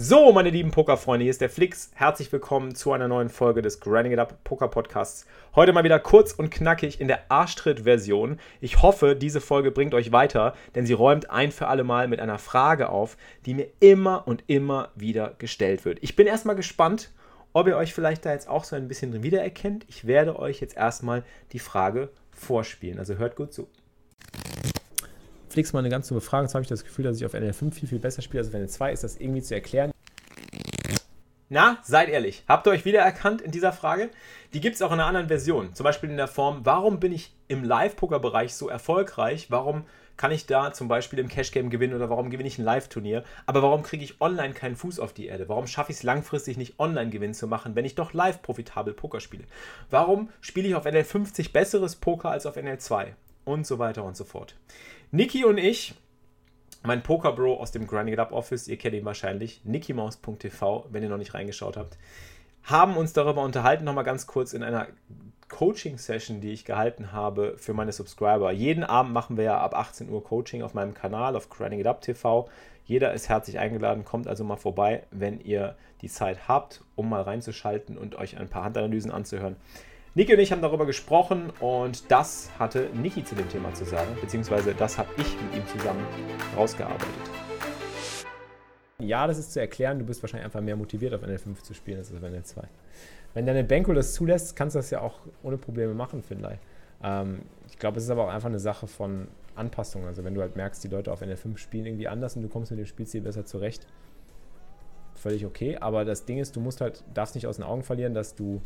So, meine lieben Pokerfreunde, hier ist der Flix. Herzlich willkommen zu einer neuen Folge des Grinding It Up Poker Podcasts. Heute mal wieder kurz und knackig in der Arschtritt-Version. Ich hoffe, diese Folge bringt euch weiter, denn sie räumt ein für alle Mal mit einer Frage auf, die mir immer und immer wieder gestellt wird. Ich bin erstmal gespannt, ob ihr euch vielleicht da jetzt auch so ein bisschen drin wiedererkennt. Ich werde euch jetzt erstmal die Frage vorspielen. Also hört gut zu. Flix mal eine ganz dumme Frage. Jetzt habe ich das Gefühl, dass ich auf NL5 viel, viel besser spiele als auf NL2. Ist das irgendwie zu erklären? Na, seid ehrlich. Habt ihr euch wiedererkannt in dieser Frage? Die gibt es auch in einer anderen Version. Zum Beispiel in der Form, warum bin ich im Live-Poker-Bereich so erfolgreich? Warum kann ich da zum Beispiel im Cash-Game gewinnen oder warum gewinne ich ein Live-Turnier? Aber warum kriege ich online keinen Fuß auf die Erde? Warum schaffe ich es langfristig nicht, Online-Gewinn zu machen, wenn ich doch live profitabel Poker spiele? Warum spiele ich auf NL50 besseres Poker als auf NL2? Und so weiter und so fort. Niki und ich, mein Poker-Bro aus dem Grinding It Up Office, ihr kennt ihn wahrscheinlich, nikimaus.tv, wenn ihr noch nicht reingeschaut habt, haben uns darüber unterhalten, nochmal ganz kurz in einer Coaching-Session, die ich gehalten habe für meine Subscriber. Jeden Abend machen wir ja ab 18 Uhr Coaching auf meinem Kanal, auf Grinding It Up TV. Jeder ist herzlich eingeladen, kommt also mal vorbei, wenn ihr die Zeit habt, um mal reinzuschalten und euch ein paar Handanalysen anzuhören. Niki und ich haben darüber gesprochen und das hatte Niki zu dem Thema zu sagen, beziehungsweise das habe ich mit ihm zusammen rausgearbeitet. Ja, das ist zu erklären, du bist wahrscheinlich einfach mehr motiviert, auf NL5 zu spielen als auf NL2. Wenn deine Benko das zulässt, kannst du das ja auch ohne Probleme machen, finde ich. Ähm, ich glaube, es ist aber auch einfach eine Sache von Anpassung. Also wenn du halt merkst, die Leute auf NL5 spielen irgendwie anders und du kommst mit dem Spielstil besser zurecht, völlig okay. Aber das Ding ist, du musst halt, darfst nicht aus den Augen verlieren, dass du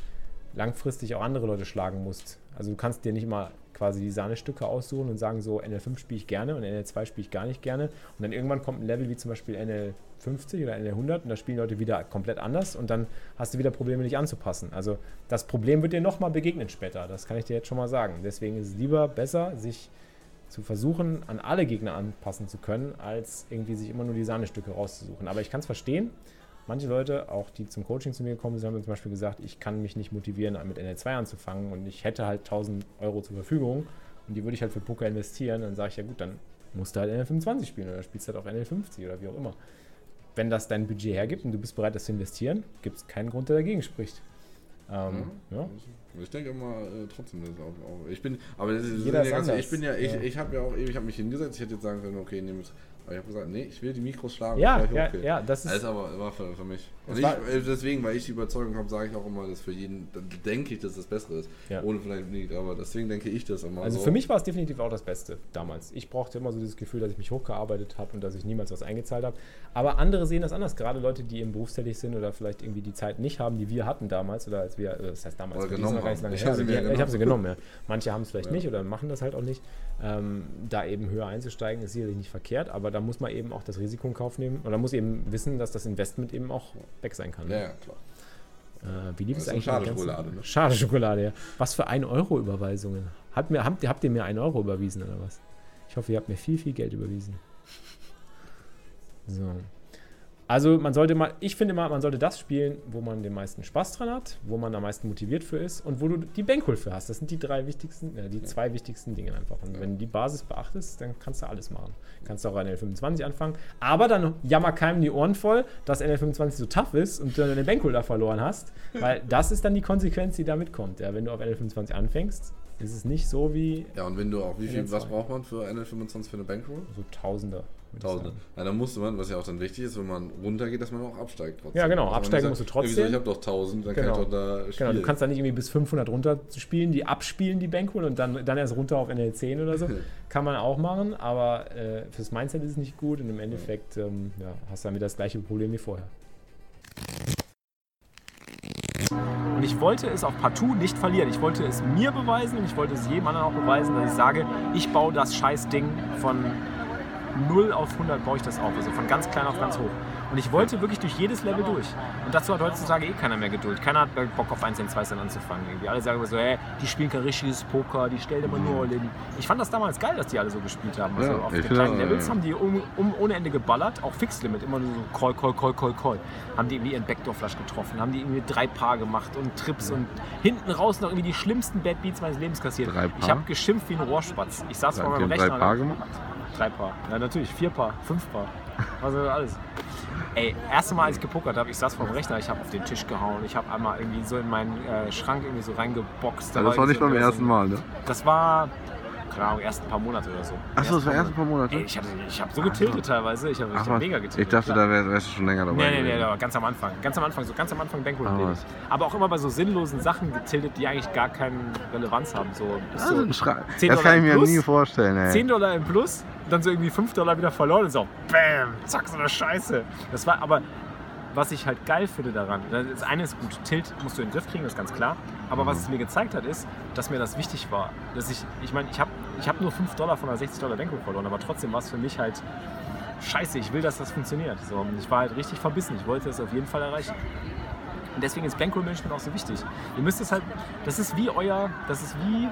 langfristig auch andere Leute schlagen musst. Also du kannst dir nicht mal quasi die Sahnestücke aussuchen und sagen so, NL5 spiele ich gerne und NL2 spiele ich gar nicht gerne. Und dann irgendwann kommt ein Level wie zum Beispiel NL50 oder NL100 und da spielen Leute wieder komplett anders und dann hast du wieder Probleme, dich anzupassen. Also das Problem wird dir nochmal begegnen später, das kann ich dir jetzt schon mal sagen. Deswegen ist es lieber besser, sich zu versuchen, an alle Gegner anpassen zu können, als irgendwie sich immer nur die Sahnestücke rauszusuchen. Aber ich kann es verstehen, manche Leute, auch die zum Coaching zu mir gekommen sind, haben zum Beispiel gesagt, ich kann mich nicht motivieren, mit NL2 anzufangen und ich hätte halt 1000 Euro zur Verfügung und die würde ich halt für Poker investieren. Dann sage ich ja gut, dann musst du halt NL25 spielen oder spielst halt auf NL50 oder wie auch immer. Wenn das dein Budget hergibt und du bist bereit, das zu investieren, gibt es keinen Grund, der dagegen spricht. Ähm, ja. ja. Ich denke immer äh, trotzdem, das auch, auch, Ich bin, aber das ist, Jeder ist ja ich bin ja, ich, ja. ich habe ja auch, ich habe mich hingesetzt, ich hätte jetzt sagen können, okay, nehme es aber ich habe gesagt, nee, ich will die Mikros schlagen. Ja, ja, okay. ja, das ist. Das aber war für, für mich. Und ich, äh, deswegen, weil ich die Überzeugung habe, sage ich auch immer, dass für jeden, dann denke ich, dass das Bessere ist. Ja. Ohne vielleicht nicht, aber deswegen denke ich das immer. Also so. für mich war es definitiv auch das Beste damals. Ich brauchte immer so dieses Gefühl, dass ich mich hochgearbeitet habe und dass ich niemals was eingezahlt habe. Aber andere sehen das anders. Gerade Leute, die eben berufstätig sind oder vielleicht irgendwie die Zeit nicht haben, die wir hatten damals oder als wir, äh, das heißt damals, oder genommen haben. Ich habe sie, ja, hab sie genommen, ja. Manche haben es vielleicht ja. nicht oder machen das halt auch nicht. Ähm, da eben höher einzusteigen, ist sicherlich nicht verkehrt, aber da muss man eben auch das Risiko in Kauf nehmen oder muss eben wissen, dass das Investment eben auch weg sein kann. Ne? Ja, klar. Äh, wie lieb ist eigentlich schade Schokolade? Ne? Schade Schokolade, ja. Was für 1-Euro-Überweisungen? Habt, mir, habt, habt ihr mir 1 Euro überwiesen oder was? Ich hoffe, ihr habt mir viel, viel Geld überwiesen. So. Also man sollte mal, ich finde mal, man sollte das spielen, wo man den meisten Spaß dran hat, wo man am meisten motiviert für ist und wo du die Bankroll für hast. Das sind die drei wichtigsten, äh, die zwei wichtigsten Dinge einfach. Und wenn du die Basis beachtest, dann kannst du alles machen. Kannst du auch an L25 anfangen, aber dann jammer keinem die Ohren voll, dass NL25 so tough ist und du deine Bankroll da verloren hast, weil das ist dann die Konsequenz, die da mitkommt. Ja, wenn du auf NL25 anfängst, ist es nicht so wie. Ja, und wenn du auch, wie viel, was braucht man für NL25 für eine Bankroll? So Tausender. Tausende. Ja, dann musste man, was ja auch dann wichtig ist, wenn man runtergeht, dass man auch absteigt trotzdem. Ja, genau, also absteigen musst du trotzdem. Ich habe doch 1000, dann genau. kann ich doch da spielen. Genau, du kannst dann nicht irgendwie bis 500 runter spielen, die abspielen, die Bankroll, und dann, dann erst runter auf NL10 oder so. kann man auch machen, aber äh, fürs Mindset ist es nicht gut und im Endeffekt ähm, ja, hast du damit das gleiche Problem wie vorher. Und ich wollte es auch partout nicht verlieren. Ich wollte es mir beweisen und ich wollte es jedem anderen auch beweisen, dass ich sage, ich baue das Scheißding von 0 auf 100 baue ich das auf. Also von ganz klein auf ganz hoch. Und ich wollte wirklich durch jedes Level durch. Und dazu hat heutzutage eh keiner mehr Geduld. Keiner hat Bock auf 1 Cent, 2 Cent anzufangen. Irgendwie. Alle sagen immer so, hey, die spielen kein richtiges Poker, die stellen immer nur all in. Ich fand das damals geil, dass die alle so gespielt haben. Also ja, auf den kleinen Levels haben die um, um, ohne Ende geballert, auch Fixlimit, immer nur so Call, Call, Call, Call, Call. Haben die irgendwie ihren Backdoor-Flash getroffen, haben die irgendwie drei Paar gemacht und Trips und hinten raus noch irgendwie die schlimmsten Bad Beats meines Lebens kassiert. Ich habe geschimpft wie ein Rohrspatz. Ich saß vor meinem Rechner. Drei Paar gemacht? Drei Paar. Ja, natürlich. Vier Paar, fünf Paar. Also alles. Ey, erste Mal, als ich gepokert habe, ich saß vor dem Rechner, ich habe auf den Tisch gehauen, ich habe einmal irgendwie so in meinen äh, Schrank irgendwie so reingeboxt. Ja, das war nicht beim ersten Mal, ne? Das war keine Ahnung, ersten paar Monate oder so. Achso, das war erst ein paar Monate? Ey, ich habe ich hab so getiltet teilweise, ich habe hab mega getiltet. Ich dachte, klar. da wär, wärst du schon länger dabei. Nee, nee, nee, ganz am Anfang. Ganz am Anfang, so ganz am Anfang Bankroll ah, Aber auch immer bei so sinnlosen Sachen getiltet, die eigentlich gar keine Relevanz haben. So, also so das kann ich mir Plus, nie vorstellen, ey. 10 Dollar im Plus, dann so irgendwie 5 Dollar wieder verloren und so, bam, zack, so eine Scheiße. Das war aber, was ich halt geil finde daran, das eine ist gut, Tilt musst du in den Griff kriegen, das ist ganz klar. Aber was es mir gezeigt hat, ist, dass mir das wichtig war. Dass ich, ich meine, ich habe ich hab nur 5 Dollar von einer 60 Dollar Denkung verloren, aber trotzdem war es für mich halt scheiße, ich will, dass das funktioniert. So, ich war halt richtig verbissen, ich wollte es auf jeden Fall erreichen. Und deswegen ist Bankroll Management auch so wichtig. Ihr müsst es halt, das ist wie euer, das ist wie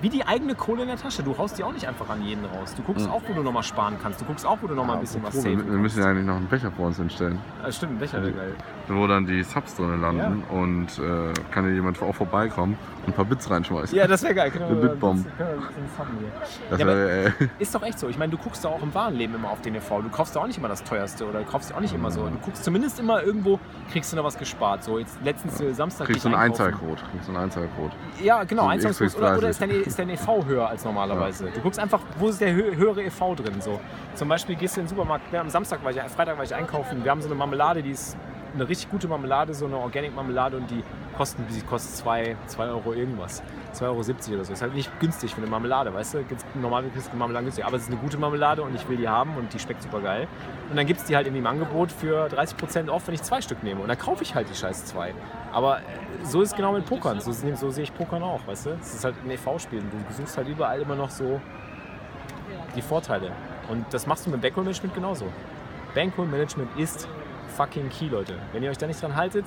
wie die eigene Kohle in der Tasche. Du haust die auch nicht einfach an jeden raus. Du guckst mhm. auch, wo du nochmal sparen kannst. Du guckst auch, wo du nochmal ja, ein bisschen was saven Wir müssen ja eigentlich noch einen Becher vor uns hinstellen. Ja, stimmt, ein Becher wäre geil. Wo dann die Subs drin landen ja. und äh, kann ja jemand auch vorbeikommen und ein paar Bits reinschmeißen. Ja, das wäre geil. Eine Bitbomb. Das wär, äh, ist doch echt so. Ich meine, du guckst da auch im wahren Leben immer auf den EV. Du kaufst da auch nicht immer das teuerste oder du kaufst auch nicht immer so. Du guckst zumindest immer irgendwo, kriegst du noch was gespart. So, jetzt letztens ja. Samstag. Kriegst du einen Einzahlcode. Kriegst du einen Einzahlcode. Ja, genau, so Einzahlcode. Oder, oder ist, dein, ist dein EV höher als normalerweise? Ja. Du guckst einfach, wo ist der höhere EV drin? So. Zum Beispiel gehst du in den Supermarkt, am Samstag war ich, Freitag war ich einkaufen. Wir haben so eine Marmelade, die ist eine richtig gute Marmelade, so eine Organic-Marmelade und die kosten, die kostet 2 Euro irgendwas. 2,70 Euro oder so. Ist halt nicht günstig für eine Marmelade, weißt du? Normal kriegst du Marmelade günstig, aber es ist eine gute Marmelade und ich will die haben und die schmeckt super geil. Und dann gibt es die halt im Angebot für 30% off, wenn ich zwei Stück nehme. Und dann kaufe ich halt die scheiß zwei. Aber äh, so ist es genau mit Pokern. So, so sehe ich Pokern auch, weißt du? Es ist halt ein EV-Spiel. Du suchst halt überall immer noch so die Vorteile. Und das machst du mit Bankroll-Management genauso. Bankroll-Management ist fucking key, Leute. Wenn ihr euch da nicht dran haltet,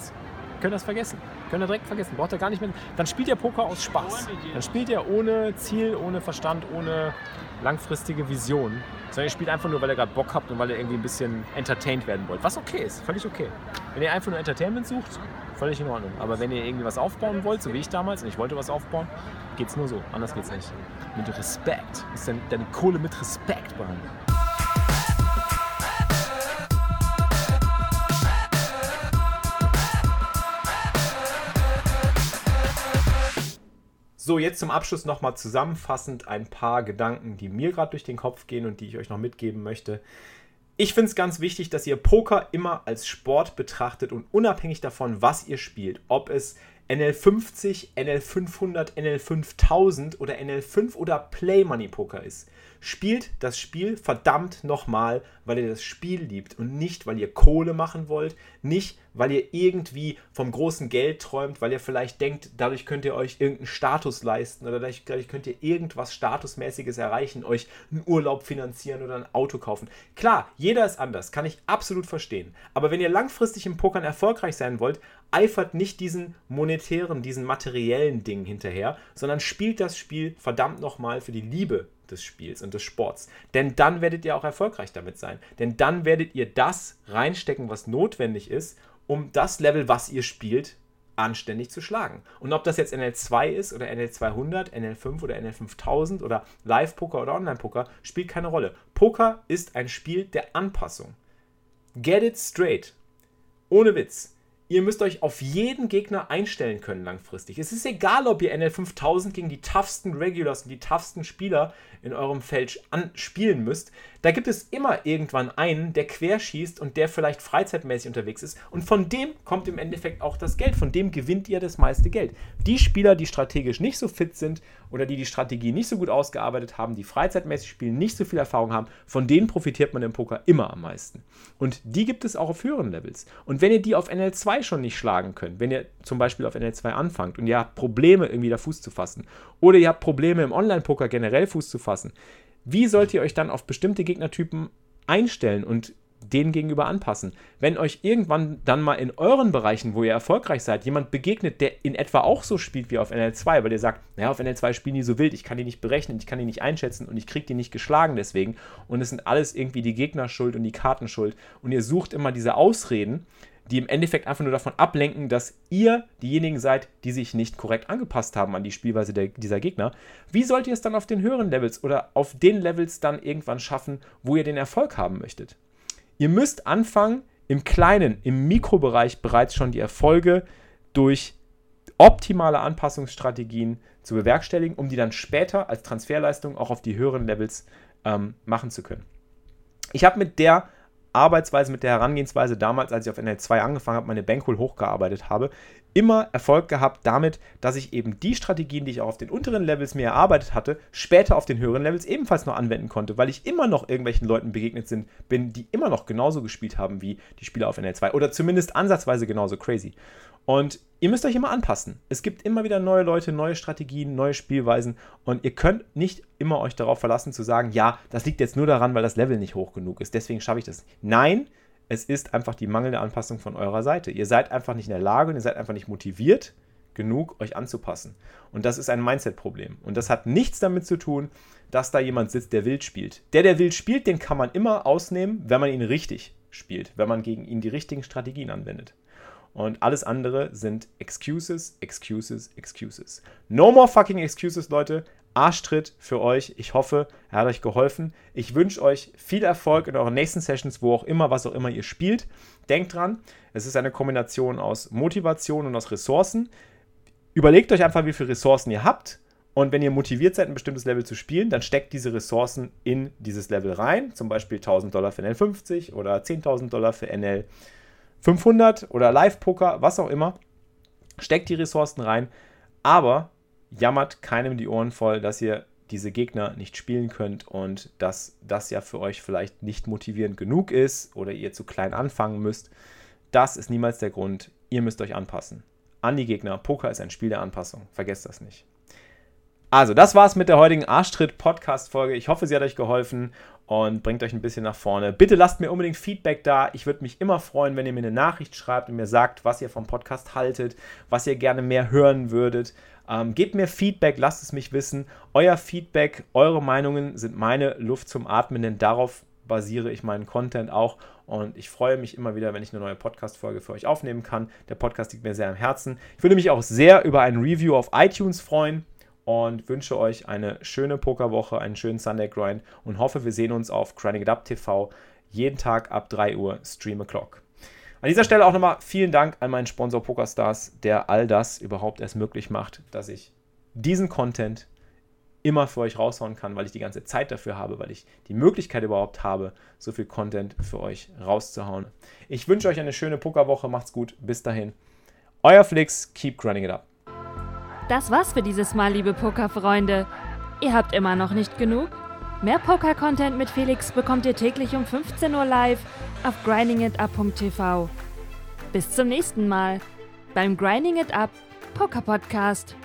könnt ihr das vergessen. Könnt ihr direkt vergessen. Braucht ihr gar nicht mehr. Dann spielt ihr Poker aus Spaß. Dann spielt ihr ohne Ziel, ohne Verstand, ohne langfristige Vision. Sondern ihr spielt einfach nur, weil ihr gerade Bock habt und weil ihr irgendwie ein bisschen entertained werden wollt. Was okay ist, völlig okay. Wenn ihr einfach nur Entertainment sucht, völlig in Ordnung. Aber wenn ihr irgendwie was aufbauen wollt, so wie ich damals, und ich wollte was aufbauen, geht's nur so. Anders geht's nicht. Mit Respekt. Ist deine Kohle mit Respekt behandeln. So, jetzt zum Abschluss nochmal zusammenfassend ein paar Gedanken, die mir gerade durch den Kopf gehen und die ich euch noch mitgeben möchte. Ich finde es ganz wichtig, dass ihr Poker immer als Sport betrachtet und unabhängig davon, was ihr spielt, ob es NL50, NL500, NL5000 oder NL5 oder Play Money Poker ist. Spielt das Spiel verdammt nochmal, weil ihr das Spiel liebt und nicht, weil ihr Kohle machen wollt, nicht, weil ihr irgendwie vom großen Geld träumt, weil ihr vielleicht denkt, dadurch könnt ihr euch irgendeinen Status leisten oder dadurch, könnt ihr irgendwas Statusmäßiges erreichen, euch einen Urlaub finanzieren oder ein Auto kaufen. Klar, jeder ist anders, kann ich absolut verstehen. Aber wenn ihr langfristig im Pokern erfolgreich sein wollt, eifert nicht diesen monetären, diesen materiellen Dingen hinterher, sondern spielt das Spiel verdammt nochmal für die Liebe des Spiels und des Sports. Denn dann werdet ihr auch erfolgreich damit sein. Denn dann werdet ihr das reinstecken, was notwendig ist, um das Level, was ihr spielt, anständig zu schlagen. Und ob das jetzt NL2 ist oder NL200, NL5 oder NL5000 oder Live-Poker oder Online-Poker, spielt keine Rolle. Poker ist ein Spiel der Anpassung. Get it straight. Ohne Witz. Ihr müsst euch auf jeden Gegner einstellen können langfristig. Es ist egal, ob ihr NL5000 gegen die toughsten Regulars und die toughsten Spieler in eurem Feld spielen müsst. Da gibt es immer irgendwann einen, der querschießt und der vielleicht freizeitmäßig unterwegs ist. Und von dem kommt im Endeffekt auch das Geld. Von dem gewinnt ihr das meiste Geld. Die Spieler, die strategisch nicht so fit sind oder die die Strategie nicht so gut ausgearbeitet haben, die freizeitmäßig spielen, nicht so viel Erfahrung haben, von denen profitiert man im Poker immer am meisten. Und die gibt es auch auf höheren Levels. Und wenn ihr die auf NL2 schon nicht schlagen könnt, wenn ihr zum Beispiel auf NL2 anfangt und ihr habt Probleme, irgendwie da Fuß zu fassen, oder ihr habt Probleme im Online-Poker generell Fuß zu fassen, wie sollt ihr euch dann auf bestimmte Gegnertypen einstellen und denen gegenüber anpassen. Wenn euch irgendwann dann mal in euren Bereichen, wo ihr erfolgreich seid, jemand begegnet, der in etwa auch so spielt wie auf NL2, weil ihr sagt, naja, auf NL2 spielen die so wild, ich kann die nicht berechnen, ich kann die nicht einschätzen und ich kriege die nicht geschlagen deswegen und es sind alles irgendwie die Gegner schuld und die Karten schuld und ihr sucht immer diese Ausreden, die im Endeffekt einfach nur davon ablenken, dass ihr diejenigen seid, die sich nicht korrekt angepasst haben an die Spielweise der, dieser Gegner. Wie sollt ihr es dann auf den höheren Levels oder auf den Levels dann irgendwann schaffen, wo ihr den Erfolg haben möchtet? Ihr müsst anfangen, im kleinen, im Mikrobereich bereits schon die Erfolge durch optimale Anpassungsstrategien zu bewerkstelligen, um die dann später als Transferleistung auch auf die höheren Levels ähm, machen zu können. Ich habe mit der Arbeitsweise, mit der Herangehensweise damals, als ich auf NL2 angefangen habe, meine Bankroll hochgearbeitet habe, immer Erfolg gehabt damit, dass ich eben die Strategien, die ich auch auf den unteren Levels mir erarbeitet hatte, später auf den höheren Levels ebenfalls noch anwenden konnte, weil ich immer noch irgendwelchen Leuten begegnet sind, bin, die immer noch genauso gespielt haben wie die Spieler auf NL2 oder zumindest ansatzweise genauso crazy. Und ihr müsst euch immer anpassen. Es gibt immer wieder neue Leute, neue Strategien, neue Spielweisen und ihr könnt nicht immer euch darauf verlassen zu sagen, ja, das liegt jetzt nur daran, weil das Level nicht hoch genug ist, deswegen schaffe ich das. Nein, es ist einfach die mangelnde Anpassung von eurer Seite. Ihr seid einfach nicht in der Lage und ihr seid einfach nicht motiviert genug, euch anzupassen. Und das ist ein Mindset-Problem. Und das hat nichts damit zu tun, dass da jemand sitzt, der wild spielt. Der, der wild spielt, den kann man immer ausnehmen, wenn man ihn richtig spielt, wenn man gegen ihn die richtigen Strategien anwendet. Und alles andere sind Excuses, Excuses, Excuses. No more fucking Excuses, Leute. Arschtritt für euch. Ich hoffe, er hat euch geholfen. Ich wünsche euch viel Erfolg in euren nächsten Sessions, wo auch immer, was auch immer ihr spielt. Denkt dran, es ist eine Kombination aus Motivation und aus Ressourcen. Überlegt euch einfach, wie viele Ressourcen ihr habt. Und wenn ihr motiviert seid, ein bestimmtes Level zu spielen, dann steckt diese Ressourcen in dieses Level rein. Zum Beispiel 1000 Dollar für NL50 oder 10.000 Dollar für NL500 oder Live-Poker, was auch immer. Steckt die Ressourcen rein. Aber jammert keinem die Ohren voll, dass ihr diese Gegner nicht spielen könnt und dass das ja für euch vielleicht nicht motivierend genug ist oder ihr zu klein anfangen müsst. Das ist niemals der Grund. Ihr müsst euch anpassen. An die Gegner. Poker ist ein Spiel der Anpassung. Vergesst das nicht. Also, das war's mit der heutigen Arschtritt-Podcast-Folge. Ich hoffe, sie hat euch geholfen und bringt euch ein bisschen nach vorne. Bitte lasst mir unbedingt Feedback da. Ich würde mich immer freuen, wenn ihr mir eine Nachricht schreibt und mir sagt, was ihr vom Podcast haltet, was ihr gerne mehr hören würdet. Ähm, gebt mir Feedback, lasst es mich wissen. Euer Feedback, eure Meinungen sind meine Luft zum Atmen, denn darauf basiere ich meinen Content auch. Und ich freue mich immer wieder, wenn ich eine neue Podcast-Folge für euch aufnehmen kann. Der Podcast liegt mir sehr am Herzen. Ich würde mich auch sehr über ein Review auf iTunes freuen und wünsche euch eine schöne Pokerwoche, einen schönen Sunday Grind und hoffe, wir sehen uns auf Grinding It Up TV jeden Tag ab 3 Uhr Stream O'Clock. An dieser Stelle auch nochmal vielen Dank an meinen Sponsor PokerStars, der all das überhaupt erst möglich macht, dass ich diesen Content immer für euch raushauen kann, weil ich die ganze Zeit dafür habe, weil ich die Möglichkeit überhaupt habe, so viel Content für euch rauszuhauen. Ich wünsche euch eine schöne Pokerwoche, macht's gut, bis dahin. Euer Flix, keep grinding it up. Das war's für dieses Mal, liebe Pokerfreunde. Ihr habt immer noch nicht genug? Mehr Poker-Content mit Felix bekommt ihr täglich um 15 Uhr live auf grindingitup.tv. Bis zum nächsten Mal beim Grinding It Up Poker Podcast.